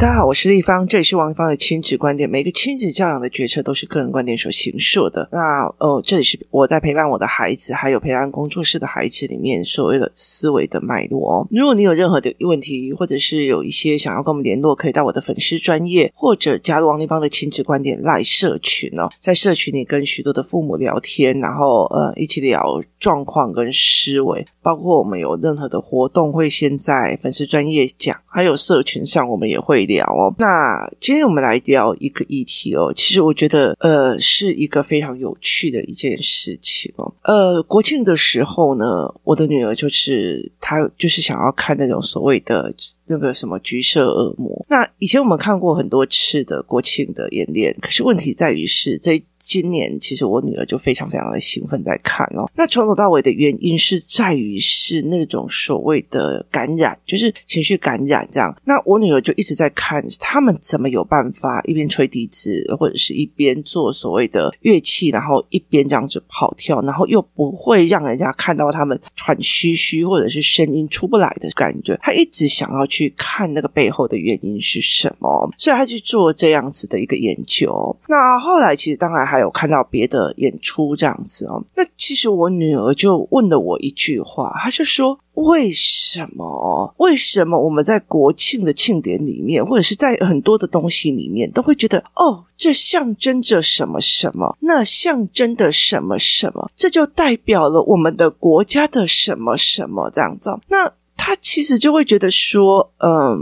大家好，我是丽芳，这里是王立芳的亲子观点。每个亲子教养的决策都是个人观点所形塑的。那呃，这里是我在陪伴我的孩子，还有陪伴工作室的孩子里面所谓的思维的脉络哦。如果你有任何的问题，或者是有一些想要跟我们联络，可以到我的粉丝专业，或者加入王立芳的亲子观点 LINE 社群哦。在社群里跟许多的父母聊天，然后呃一起聊状况跟思维，包括我们有任何的活动，会先在粉丝专页讲，还有社群上我们也会。聊哦，那今天我们来聊一个议题哦。其实我觉得，呃，是一个非常有趣的一件事情哦。呃，国庆的时候呢，我的女儿就是她就是想要看那种所谓的那个什么橘色恶魔。那以前我们看过很多次的国庆的演练，可是问题在于是这。今年其实我女儿就非常非常的兴奋在看哦。那从头到尾的原因是在于是那种所谓的感染，就是情绪感染这样。那我女儿就一直在看他们怎么有办法一边吹笛子或者是一边做所谓的乐器，然后一边这样子跑跳，然后又不会让人家看到他们喘吁吁或者是声音出不来的感觉。她一直想要去看那个背后的原因是什么，所以她去做这样子的一个研究。那后来其实当然。还有看到别的演出这样子哦，那其实我女儿就问了我一句话，她就说：“为什么？为什么我们在国庆的庆典里面，或者是在很多的东西里面，都会觉得哦，这象征着什么什么？那象征的什么什么？这就代表了我们的国家的什么什么这样子？那她其实就会觉得说，嗯。”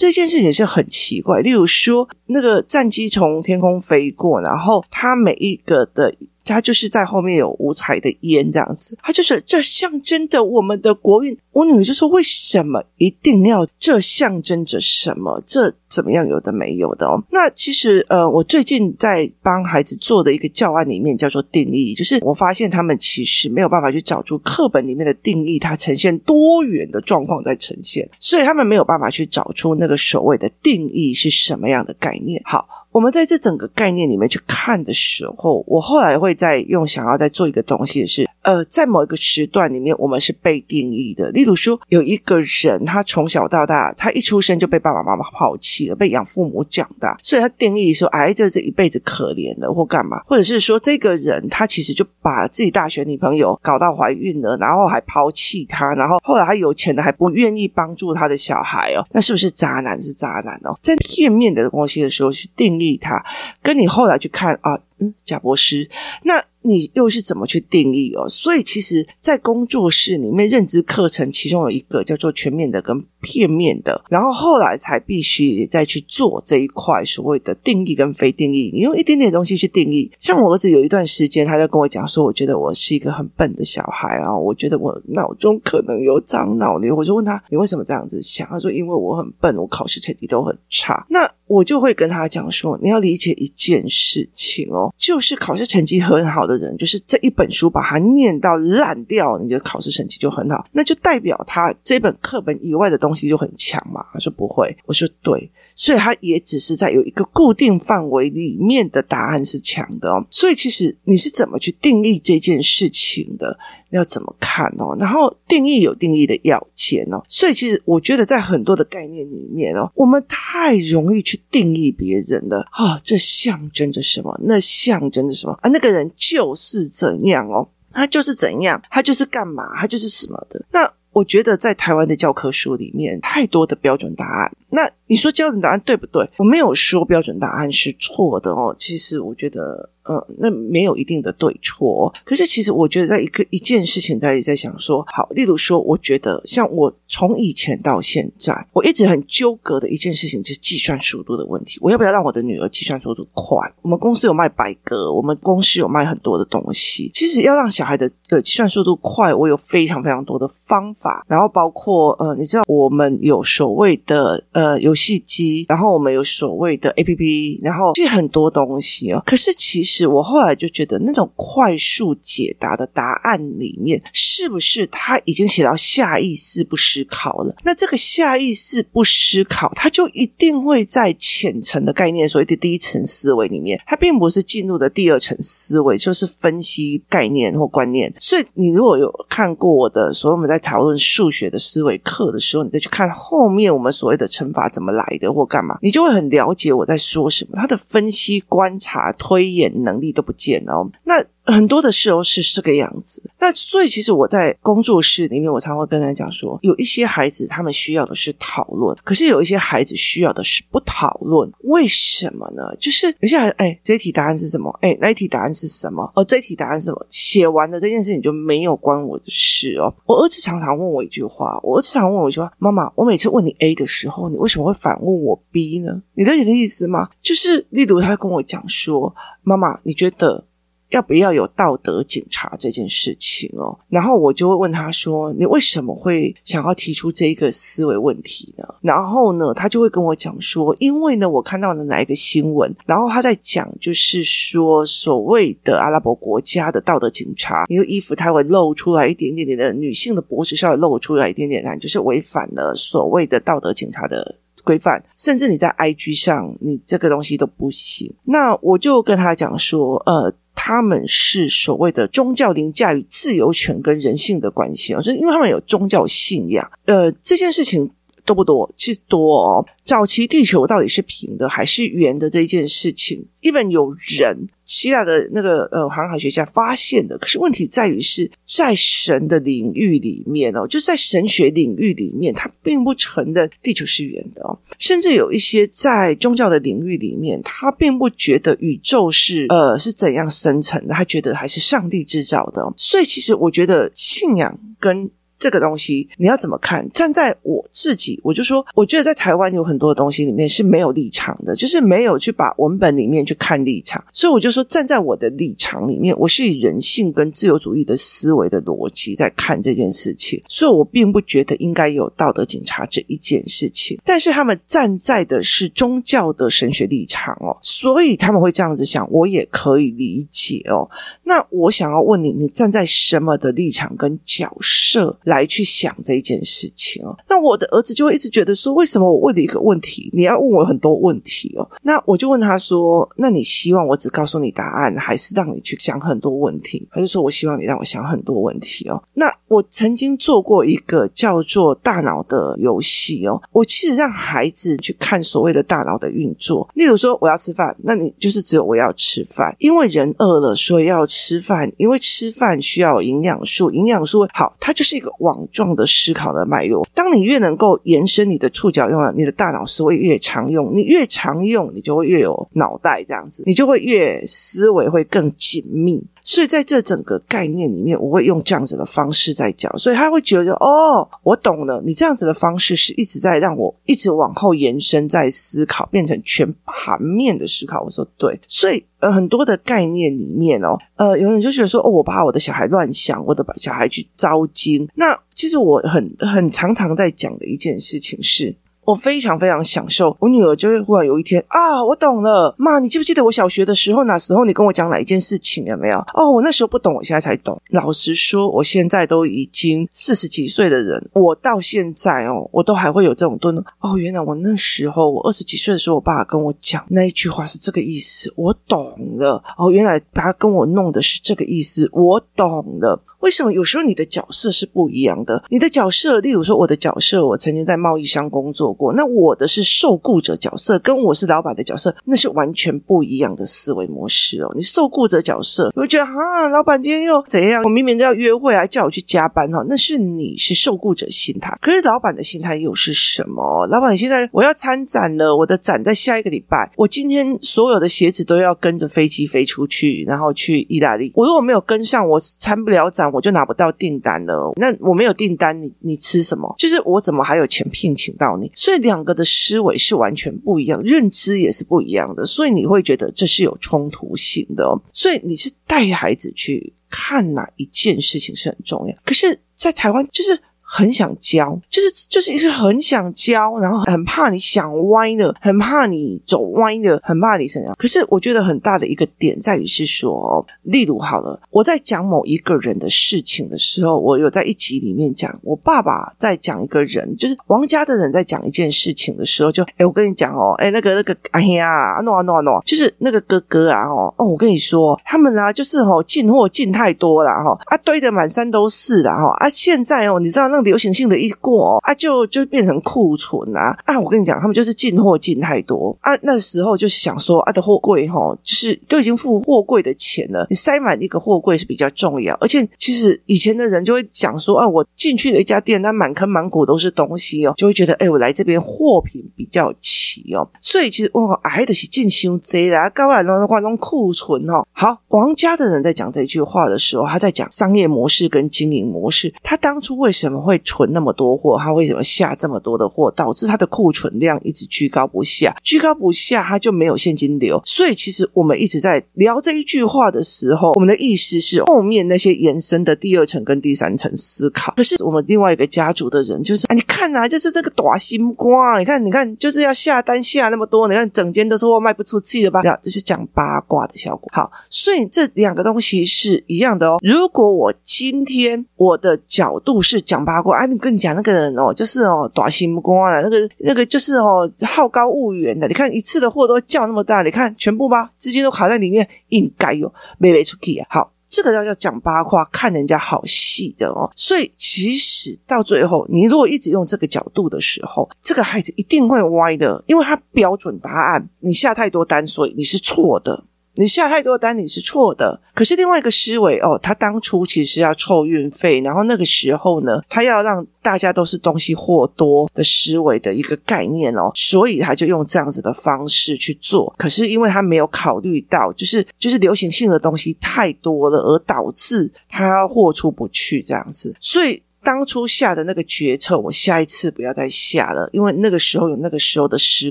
这件事情是很奇怪，例如说，那个战机从天空飞过，然后它每一个的。它就是在后面有五彩的烟这样子，它就是这象征着我们的国运。我女儿就说：“为什么一定要这象征着什么？这怎么样？有的没有的哦。”那其实呃，我最近在帮孩子做的一个教案里面叫做定义，就是我发现他们其实没有办法去找出课本里面的定义，它呈现多元的状况在呈现，所以他们没有办法去找出那个所谓的定义是什么样的概念。好。我们在这整个概念里面去看的时候，我后来会再用想要再做一个东西是，呃，在某一个时段里面，我们是被定义的。例如说，有一个人，他从小到大，他一出生就被爸爸妈妈抛弃了，被养父母长大，所以他定义说，哎，这这一辈子可怜了，或干嘛，或者是说，这个人他其实就把自己大学女朋友搞到怀孕了，然后还抛弃他，然后后来他有钱了还不愿意帮助他的小孩哦，那是不是渣男？是渣男哦，在片面的东西的时候去定。义他，跟你后来去看啊，嗯，贾博士，那你又是怎么去定义哦？所以其实，在工作室里面，认知课程其中有一个叫做全面的跟片面的，然后后来才必须再去做这一块所谓的定义跟非定义。你用一点点东西去定义，像我儿子有一段时间，他就跟我讲说，我觉得我是一个很笨的小孩啊，我觉得我脑中可能有长脑瘤。我就问他，你为什么这样子想？他说，因为我很笨，我考试成绩都很差。那我就会跟他讲说，你要理解一件事情哦，就是考试成绩很好的人，就是这一本书把它念到烂掉，你的考试成绩就很好，那就代表他这本课本以外的东西就很强嘛。他说不会，我说对，所以它也只是在有一个固定范围里面的答案是强的哦。所以其实你是怎么去定义这件事情的？要怎么看哦？然后定义有定义的要件哦，所以其实我觉得在很多的概念里面哦，我们太容易去定义别人了啊、哦，这象征着什么？那象征着什么啊？那个人就是怎样哦，他就是怎样，他就是干嘛，他就是什么的。那我觉得在台湾的教科书里面，太多的标准答案。那你说标准答案对不对？我没有说标准答案是错的哦。其实我觉得。嗯，那没有一定的对错，可是其实我觉得，在一个一件事情在在想说，好，例如说，我觉得像我从以前到现在，我一直很纠葛的一件事情就是计算速度的问题。我要不要让我的女儿计算速度快？我们公司有卖百格，我们公司有卖很多的东西。其实要让小孩的的计算速度快，我有非常非常多的方法，然后包括呃，你知道我们有所谓的呃游戏机，然后我们有所谓的 APP，然后这很多东西哦。可是其实。我后来就觉得，那种快速解答的答案里面，是不是他已经写到下意识不思考了？那这个下意识不思考，他就一定会在浅层的概念，所谓的第一层思维里面，它并不是进入的第二层思维，就是分析概念或观念。所以，你如果有看过我的，所以我们在讨论数学的思维课的时候，你再去看后面我们所谓的乘法怎么来的或干嘛，你就会很了解我在说什么。他的分析、观察、推演能能力都不见哦。那。很多的时候是这个样子，那所以其实我在工作室里面，我常会跟他讲说，有一些孩子他们需要的是讨论，可是有一些孩子需要的是不讨论。为什么呢？就是有些孩子，哎，这一题答案是什么？哎，那一题答案是什么？哦，这一题答案是什么？写完了这件事情就没有关我的事哦。我儿子常常问我一句话，我儿子常问我一句话：妈妈，我每次问你 A 的时候，你为什么会反问我 B 呢？你理解的意思吗？就是例如他跟我讲说，妈妈，你觉得？要不要有道德警察这件事情哦？然后我就会问他说：“你为什么会想要提出这一个思维问题呢？”然后呢，他就会跟我讲说：“因为呢，我看到了哪一个新闻，然后他在讲，就是说所谓的阿拉伯国家的道德警察，一个衣服他会露出来一点点点的女性的脖子稍微露出来一点点，就是违反了所谓的道德警察的规范，甚至你在 IG 上，你这个东西都不行。”那我就跟他讲说：“呃。”他们是所谓的宗教凌驾于自由权跟人性的关系啊，所以因为他们有宗教信仰，呃，这件事情。多不多？其实多哦。早期地球到底是平的还是圆的这一件事情，even 有人希腊的那个呃航海学家发现的。可是问题在于是在神的领域里面哦，就在神学领域里面，他并不承认地球是圆的哦。甚至有一些在宗教的领域里面，他并不觉得宇宙是呃是怎样生成的，他觉得还是上帝制造的哦。所以其实我觉得信仰跟这个东西你要怎么看？站在我自己，我就说，我觉得在台湾有很多东西里面是没有立场的，就是没有去把文本里面去看立场。所以我就说，站在我的立场里面，我是以人性跟自由主义的思维的逻辑在看这件事情。所以我并不觉得应该有道德警察这一件事情。但是他们站在的是宗教的神学立场哦，所以他们会这样子想，我也可以理解哦。那我想要问你，你站在什么的立场跟角色？来去想这一件事情哦，那我的儿子就会一直觉得说，为什么我问你一个问题，你要问我很多问题哦？那我就问他说，那你希望我只告诉你答案，还是让你去想很多问题？他就说我希望你让我想很多问题哦。那我曾经做过一个叫做大脑的游戏哦，我其实让孩子去看所谓的大脑的运作，例如说我要吃饭，那你就是只有我要吃饭，因为人饿了，所以要吃饭，因为吃饭需要营养素，营养素好，它就是一个。网状的思考的脉络，当你越能够延伸你的触角用了，你的大脑思维越常用，你越常用，你就会越有脑袋这样子，你就会越思维会更紧密。所以在这整个概念里面，我会用这样子的方式在教，所以他会觉得哦，我懂了。你这样子的方式是一直在让我一直往后延伸，在思考，变成全盘面的思考。我说对，所以呃，很多的概念里面哦，呃，有人就觉得说哦，我把我的小孩乱想，我的把小孩去糟精。那其实我很很常常在讲的一件事情是。我非常非常享受，我女儿就会忽然有一天啊，我懂了，妈，你记不记得我小学的时候，那时候你跟我讲哪一件事情有没有？哦，我那时候不懂，我现在才懂。老实说，我现在都已经四十几岁的人，我到现在哦，我都还会有这种顿悟哦，原来我那时候我二十几岁的时候，我爸爸跟我讲那一句话是这个意思，我懂了。哦，原来他跟我弄的是这个意思，我懂了。为什么有时候你的角色是不一样的？你的角色，例如说我的角色，我曾经在贸易商工作过，那我的是受雇者角色，跟我是老板的角色，那是完全不一样的思维模式哦。你受雇者角色，你会觉得啊，老板今天又怎样？我明明都要约会，还叫我去加班哈，那是你是受雇者心态。可是老板的心态又是什么？老板现在我要参展了，我的展在下一个礼拜，我今天所有的鞋子都要跟着飞机飞出去，然后去意大利。我如果没有跟上，我参不了展。我就拿不到订单了。那我没有订单，你你吃什么？就是我怎么还有钱聘请到你？所以两个的思维是完全不一样，认知也是不一样的。所以你会觉得这是有冲突性的哦。所以你是带孩子去看哪一件事情是很重要。可是，在台湾就是很想教，就是就是一直很想教，然后很怕你想歪的，很怕你走歪的，很怕你怎样。可是我觉得很大的一个点在于是说，例如好了，我在讲某一个人的事情的时候，我有在一集里面讲，我爸爸在讲一个人，就是王家的人在讲一件事情的时候，就哎，我跟你讲哦，哎，那个那个，哎呀，no no no，就是那个哥哥啊，哦哦，我跟你说，他们啊，就是哦，进货进太多了哈，啊，堆得满山都是的哈，啊，现在哦，你知道那流行性的一过啊，就就变成库存啊，啊，我跟你讲，他们就是进货进太多。啊，那时候就是想说啊，的货柜哈，就是都已经付货柜的钱了，你塞满一个货柜是比较重要，而且其实以前的人就会讲说啊，我进去了一家店，那满坑满谷都是东西哦，就会觉得哎，我来这边货品比较齐哦，所以其实我哎的是进修贼啦，高完了的话，那种库存哦，好，王家的人在讲这句话的时候，他在讲商业模式跟经营模式，他当初为什么会会存那么多货？他为什么下这么多的货，导致他的库存量一直居高不下？居高不下，他就没有现金流。所以，其实我们一直在聊这一句话的时候，我们的意思是后面那些延伸的第二层跟第三层思考。可是，我们另外一个家族的人就是，啊，你看啊，就是这个大心瓜，你看，你看，就是要下单下那么多，你看整间都是货卖不出去的吧？这是讲八卦的效果。好，所以这两个东西是一样的哦。如果我今天我的角度是讲八卦，啊，你跟你讲那个人哦，就是哦，大心瓜的，那个那个就是哦，好高骛远的。你看一次的货都叫那么大，你看全部吧，资金都卡在里面，应该有没没出去啊。好，这个要要讲八卦，看人家好戏的哦。所以其实到最后，你如果一直用这个角度的时候，这个孩子一定会歪的，因为他标准答案你下太多单，所以你是错的。你下太多单，你是错的。可是另外一个思维哦，他当初其实要凑运费，然后那个时候呢，他要让大家都是东西货多的思维的一个概念哦，所以他就用这样子的方式去做。可是因为他没有考虑到，就是就是流行性的东西太多了，而导致他货出不去这样子，所以。当初下的那个决策，我下一次不要再下了，因为那个时候有那个时候的时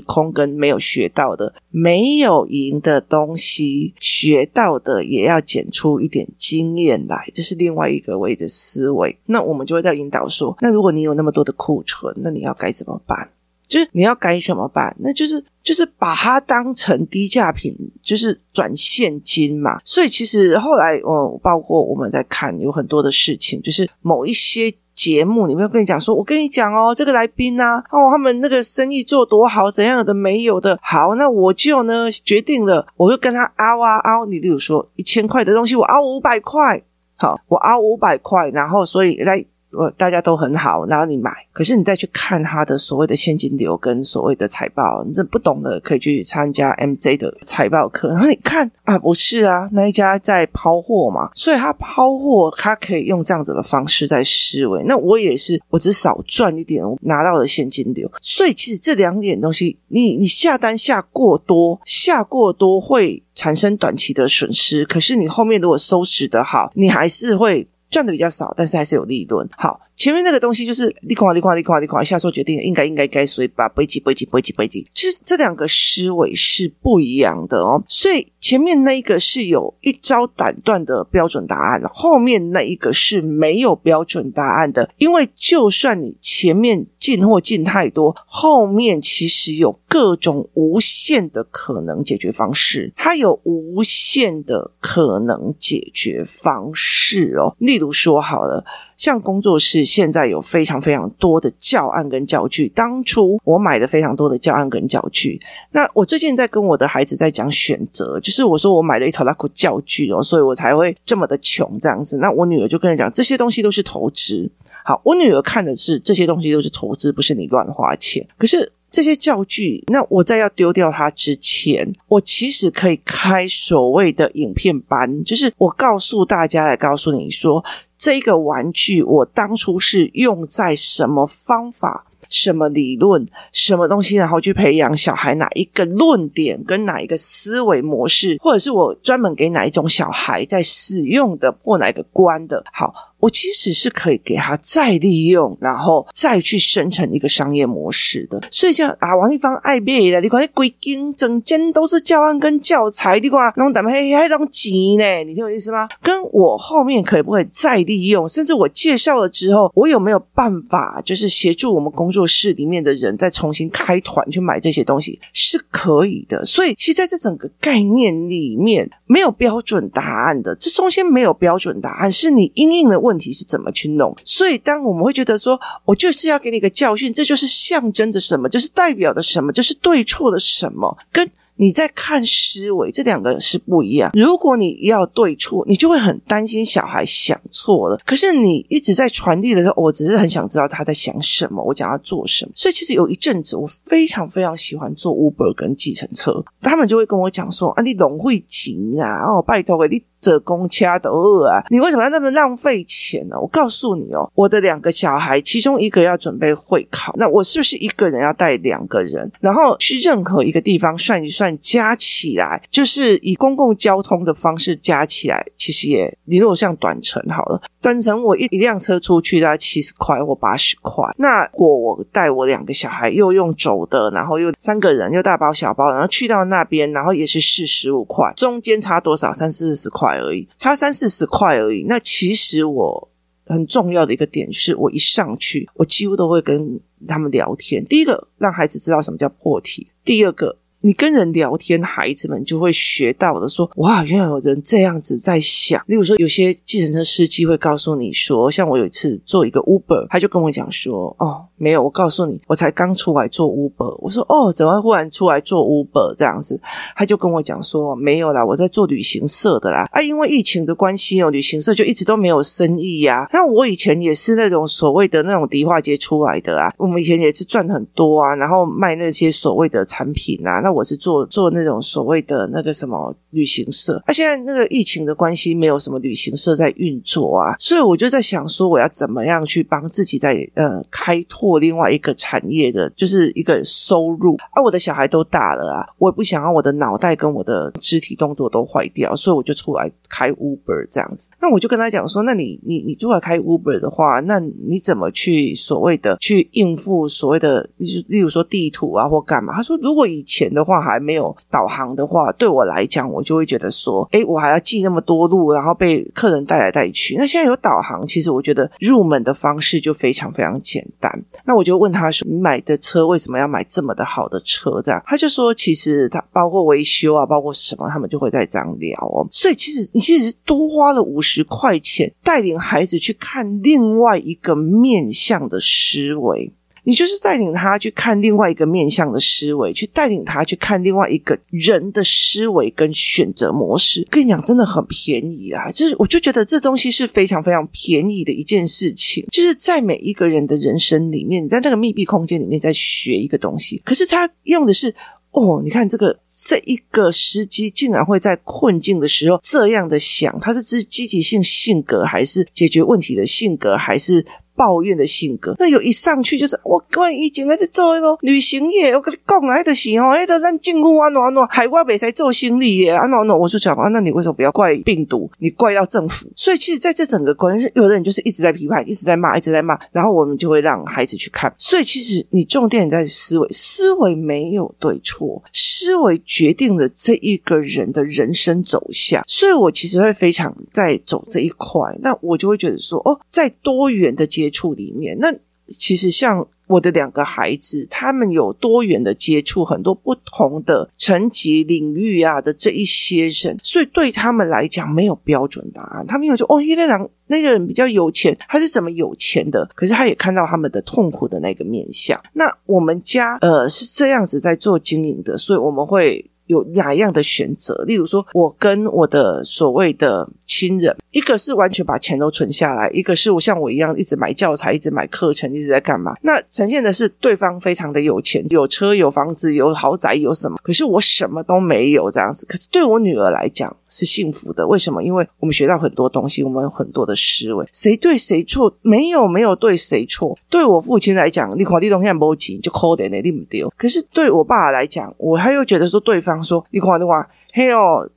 空跟没有学到的，没有赢的东西，学到的也要捡出一点经验来，这是另外一个位的思维。那我们就会在引导说，那如果你有那么多的库存，那你要该怎么办？就是你要该怎么办？那就是就是把它当成低价品，就是转现金嘛。所以其实后来，嗯，包括我们在看有很多的事情，就是某一些。节目里面跟你讲说，我跟你讲哦，这个来宾呐、啊，哦，他们那个生意做多好，怎样的没有的，好，那我就呢决定了，我就跟他凹啊凹，你例如说一千块的东西，我凹五百块，好，我凹五百块，然后所以来。呃，大家都很好，然后你买，可是你再去看他的所谓的现金流跟所谓的财报，你这不懂的可以去参加 MJ 的财报课。然后你看啊，不是啊，那一家在抛货嘛，所以他抛货，他可以用这样子的方式在思维。那我也是，我只少赚一点，我拿到了现金流。所以其实这两点东西，你你下单下过多，下过多会产生短期的损失，可是你后面如果收拾得好，你还是会。赚的比较少，但是还是有利润。好，前面那个东西就是利空啊，利空啊，利空啊，利空啊，下做决定，应该，应该，该，所以把背脊，背脊，背脊，背脊。其实这两个思维是不一样的哦。所以前面那一个是有一招胆断的标准答案，后面那一个是没有标准答案的。因为就算你前面进货进太多，后面其实有各种无限的可能解决方式，它有无限的可能解决方式是哦。例如说好了，像工作室现在有非常非常多的教案跟教具。当初我买了非常多的教案跟教具。那我最近在跟我的孩子在讲选择，就是我说我买了一套拉库教具哦，所以我才会这么的穷这样子。那我女儿就跟人讲，这些东西都是投资。好，我女儿看的是这些东西都是投资，不是你乱花钱。可是。这些教具，那我在要丢掉它之前，我其实可以开所谓的影片班，就是我告诉大家来告诉你说，这个玩具我当初是用在什么方法。什么理论，什么东西，然后去培养小孩哪一个论点跟哪一个思维模式，或者是我专门给哪一种小孩在使用的或哪一个关的。好，我其实是可以给他再利用，然后再去生成一个商业模式的。所以像啊，王丽芳爱卖的，你看那规间整间都是教案跟教材，你看弄咱们还还弄急呢，你听我意思吗？跟我后面可不可以再利用？甚至我介绍了之后，我有没有办法，就是协助我们工作室里面的人再重新开团去买这些东西，是可以的。所以，其实在这整个概念里面，没有标准答案的。这中间没有标准答案，是你因应的问问题是怎么去弄。所以，当我们会觉得说，我就是要给你一个教训，这就是象征着什么，就是代表的什么，就是对错的什么，跟。你在看思维，这两个是不一样。如果你要对错，你就会很担心小孩想错了。可是你一直在传递的时候，我只是很想知道他在想什么，我讲要做什么。所以其实有一阵子，我非常非常喜欢做 Uber 跟计程车，他们就会跟我讲说：“啊，你龙会急啊，哦，拜托你。”这公掐的饿啊！你为什么要那么浪费钱呢？我告诉你哦，我的两个小孩，其中一个要准备会考，那我是不是一个人要带两个人？然后去任何一个地方算一算，加起来就是以公共交通的方式加起来，其实也你如果像短程好了，短程我一一辆车出去大概七十块或八十块。那如果我带我两个小孩，又用走的，然后又三个人又大包小包，然后去到那边，然后也是四十五块，中间差多少？三四十块。而已，差三四十块而已。那其实我很重要的一个点是，我一上去，我几乎都会跟他们聊天。第一个，让孩子知道什么叫破题；第二个。你跟人聊天，孩子们就会学到的说，哇，原来有人这样子在想。例如说，有些计程车司机会告诉你说，像我有一次做一个 Uber，他就跟我讲说，哦，没有，我告诉你，我才刚出来做 Uber。我说，哦，怎么忽然出来做 Uber 这样子？他就跟我讲说，没有啦，我在做旅行社的啦。啊，因为疫情的关系哦，旅行社就一直都没有生意呀。那我以前也是那种所谓的那种迪化街出来的啊，我们以前也是赚很多啊，然后卖那些所谓的产品啊，那。我是做做那种所谓的那个什么旅行社，那、现在那个疫情的关系，没有什么旅行社在运作啊，所以我就在想说，我要怎么样去帮自己在呃开拓另外一个产业的，就是一个收入。啊、我的小孩都大了啊，我也不想让我的脑袋跟我的肢体动作都坏掉，所以我就出来开 Uber 这样子。那我就跟他讲说，那你你你出来开 Uber 的话，那你怎么去所谓的去应付所谓的，例例如说地图啊或干嘛？他说，如果以前的。的话还没有导航的话，对我来讲，我就会觉得说，诶，我还要记那么多路，然后被客人带来带去。那现在有导航，其实我觉得入门的方式就非常非常简单。那我就问他说：“你买的车为什么要买这么的好的车？”这样他就说：“其实他包括维修啊，包括什么，他们就会在这样聊哦。所以其实你其实是多花了五十块钱，带领孩子去看另外一个面向的思维。”你就是带领他去看另外一个面向的思维，去带领他去看另外一个人的思维跟选择模式。跟你讲，真的很便宜啊！就是我就觉得这东西是非常非常便宜的一件事情。就是在每一个人的人生里面，你在那个密闭空间里面在学一个东西，可是他用的是哦，你看这个这一个司机竟然会在困境的时候这样的想，他是积积极性性格，还是解决问题的性格，还是？抱怨的性格，那有一上去就是我各位以前还在做那个旅行业，我跟你讲啊，那个时候，那个咱政府安怎安怎，海外没在做生意耶，安怎安怎，我就讲啊，那你为什么不要怪病毒？你怪到政府？所以其实在这整个关系，有的人就是一直在批判，一直在骂，一直在骂，然后我们就会让孩子去看。所以其实你重点在思维，思维没有对错，思维决定了这一个人的人生走向。所以我其实会非常在走这一块，那我就会觉得说，哦，在多元的处里面，那其实像我的两个孩子，他们有多元的接触，很多不同的层级领域啊的这一些人，所以对他们来讲没有标准答案。他们有说哦，那个人那个人比较有钱，他是怎么有钱的？可是他也看到他们的痛苦的那个面相。那我们家呃是这样子在做经营的，所以我们会有哪样的选择？例如说，我跟我的所谓的。亲人，一个是完全把钱都存下来，一个是我像我一样一直买教材，一直买课程，一直在干嘛？那呈现的是对方非常的有钱，有车有房子有豪宅有什么？可是我什么都没有这样子。可是对我女儿来讲是幸福的，为什么？因为我们学到很多东西，我们有很多的思维，谁对谁错？没有没有对谁错。对我父亲来讲，你看你东西没钱就抠点的，你不丢。可是对我爸爸来讲，我还又觉得说对方说你看的话，嘿哟。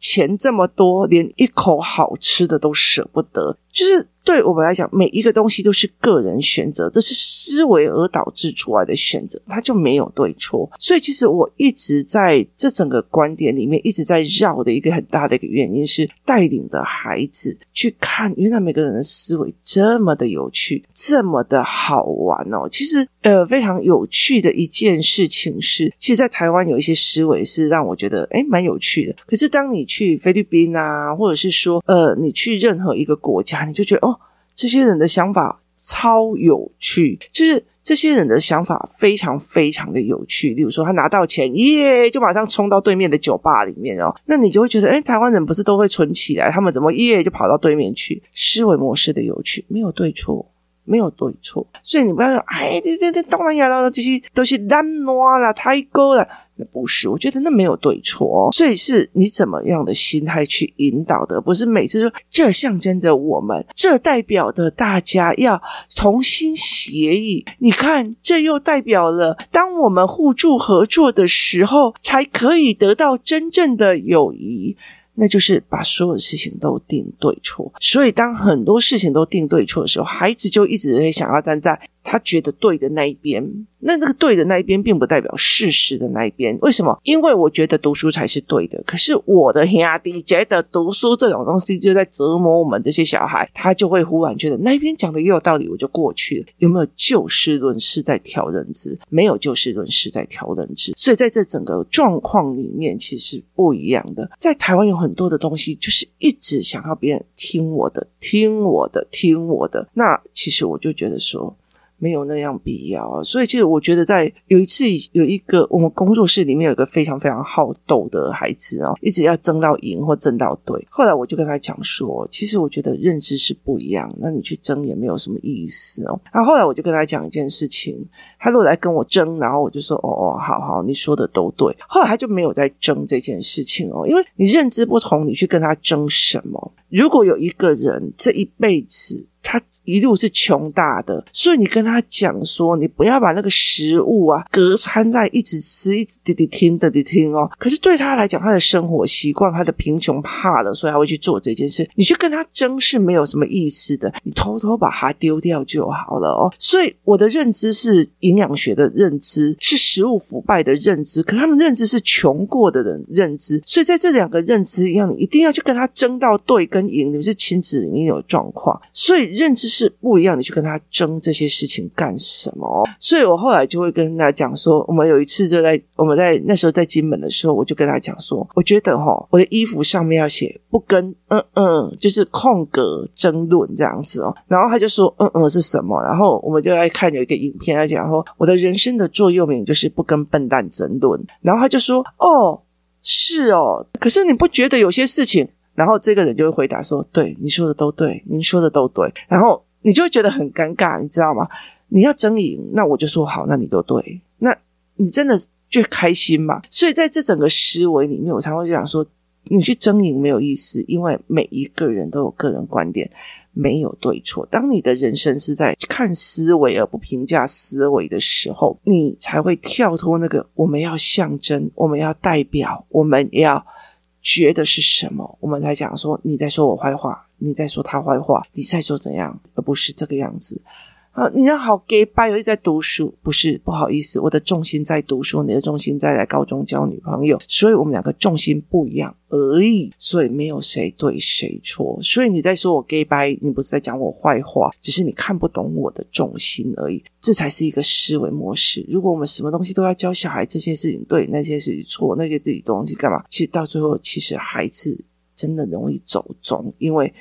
钱这么多，连一口好吃的都舍不得，就是对我们来讲，每一个东西都是个人选择，这是思维而导致出来的选择，它就没有对错。所以，其实我一直在这整个观点里面一直在绕的一个很大的一个原因是，带领的孩子去看，原来每个人的思维这么的有趣，这么的好玩哦。其实，呃，非常有趣的一件事情是，其实，在台湾有一些思维是让我觉得，诶，蛮有趣的。可是，当你去菲律宾啊，或者是说，呃，你去任何一个国家，你就觉得，哦。这些人的想法超有趣，就是这些人的想法非常非常的有趣。例如说，他拿到钱，耶，就马上冲到对面的酒吧里面哦。那你就会觉得，诶，台湾人不是都会存起来？他们怎么耶就跑到对面去？思维模式的有趣，没有对错，没有对错。所以你不要说，哎，这这这东南亚的这些都是南挪了、泰国了。不是，我觉得那没有对错哦，所以是你怎么样的心态去引导的，不是每次说这象征着我们，这代表的大家要同心协议。你看，这又代表了当我们互助合作的时候，才可以得到真正的友谊。那就是把所有的事情都定对错。所以，当很多事情都定对错的时候，孩子就一直会想要站在他觉得对的那一边。那这个对的那一边，并不代表事实的那一边。为什么？因为我觉得读书才是对的。可是我的兄弟觉得读书这种东西就在折磨我们这些小孩，他就会忽然觉得那一边讲的也有道理，我就过去了。有没有就事论事在挑人质？没有就事论事在挑人质。所以在这整个状况里面，其实不一样的。在台湾有很多的东西，就是一直想要别人听我的，听我的，听我的。那其实我就觉得说。没有那样必要，所以其实我觉得，在有一次有一个我们工作室里面有一个非常非常好斗的孩子哦，一直要争到赢或争到对。后来我就跟他讲说，其实我觉得认知是不一样，那你去争也没有什么意思哦。然后后来我就跟他讲一件事情，他如果来跟我争，然后我就说哦哦，好好，你说的都对。后来他就没有再争这件事情哦，因为你认知不同，你去跟他争什么？如果有一个人这一辈子，他一路是穷大的，所以你跟他讲说，你不要把那个食物啊隔餐在一直吃，一直滴滴听的滴听哦。可是对他来讲，他的生活习惯，他的贫穷怕了，所以他会去做这件事。你去跟他争是没有什么意思的，你偷偷把它丢掉就好了哦。所以我的认知是营养学的认知，是食物腐败的认知，可是他们认知是穷过的人认知，所以在这两个认知一样，你一定要去跟他争到对跟赢，你们是亲子里面有状况，所以。认知是不一样，你去跟他争这些事情干什么？所以我后来就会跟他讲说，我们有一次就在我们在那时候在金门的时候，我就跟他讲说，我觉得哈，我的衣服上面要写不跟嗯嗯，就是空格争论这样子哦。然后他就说嗯嗯是什么？然后我们就来看有一个影片，他讲说我的人生的座右铭就是不跟笨蛋争论。然后他就说哦，是哦，可是你不觉得有些事情？然后这个人就会回答说：“对，你说的都对，您说的都对。”然后你就会觉得很尴尬，你知道吗？你要争赢，那我就说好，那你都对，那你真的就开心嘛？所以在这整个思维里面，我常会想说，你去争赢没有意思，因为每一个人都有个人观点，没有对错。当你的人生是在看思维而不评价思维的时候，你才会跳脱那个我们要象征，我们要代表，我们要。觉得是什么？我们来讲说，你在说我坏话，你在说他坏话，你在说怎样，而不是这个样子。啊，你要好给拜，我一直在读书，不是不好意思，我的重心在读书，你的重心在来高中交女朋友，所以我们两个重心不一样而已，所以没有谁对谁错。所以你在说我 gay 拜，你不是在讲我坏话，只是你看不懂我的重心而已。这才是一个思维模式。如果我们什么东西都要教小孩，这些事情对，那些事情错，那些自己东西干嘛？其实到最后，其实孩子真的容易走中，因为。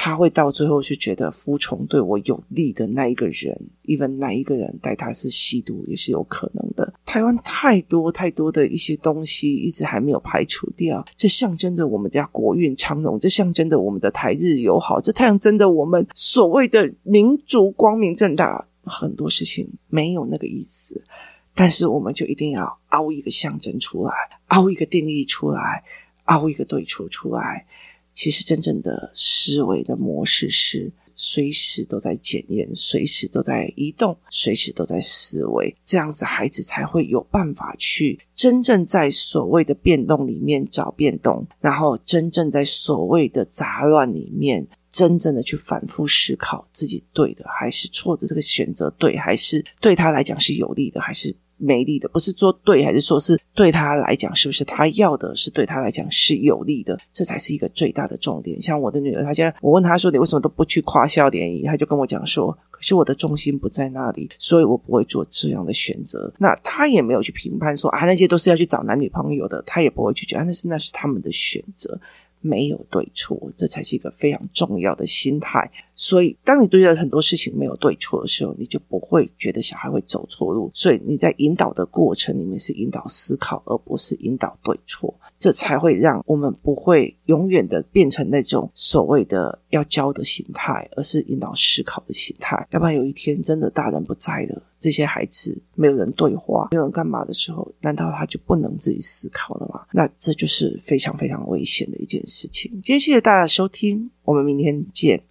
他会到最后去觉得服从对我有利的那一个人，even 那一个人带他是吸毒也是有可能的。台湾太多太多的一些东西一直还没有排除掉，这象征着我们家国运昌隆，这象征着我们的台日友好，这象征着我们所谓的民族光明正大。很多事情没有那个意思，但是我们就一定要凹一个象征出来，凹一个定义出来，凹一个对错出来。其实真正的思维的模式是随时都在检验，随时都在移动，随时都在思维，这样子孩子才会有办法去真正在所谓的变动里面找变动，然后真正在所谓的杂乱里面真正的去反复思考自己对的还是错的，这个选择对还是对他来讲是有利的还是美丽的？不是说对还是说是对他来讲是不是他要的，是对他来讲是有利的，这才是一个最大的重点。像我的女儿，她现在我问她说，你为什么都不去跨校联谊？她就跟我讲说，可是我的重心不在那里，所以我不会做这样的选择。那她也没有去评判说啊，那些都是要去找男女朋友的，她也不会去觉得那是那是他们的选择。没有对错，这才是一个非常重要的心态。所以，当你对待很多事情没有对错的时候，你就不会觉得小孩会走错路。所以，你在引导的过程里面是引导思考，而不是引导对错。这才会让我们不会永远的变成那种所谓的要教的心态，而是引导思考的心态。要不然有一天真的大人不在了，这些孩子没有人对话，没有人干嘛的时候，难道他就不能自己思考了吗？那这就是非常非常危险的一件事情。今天谢谢大家收听，我们明天见。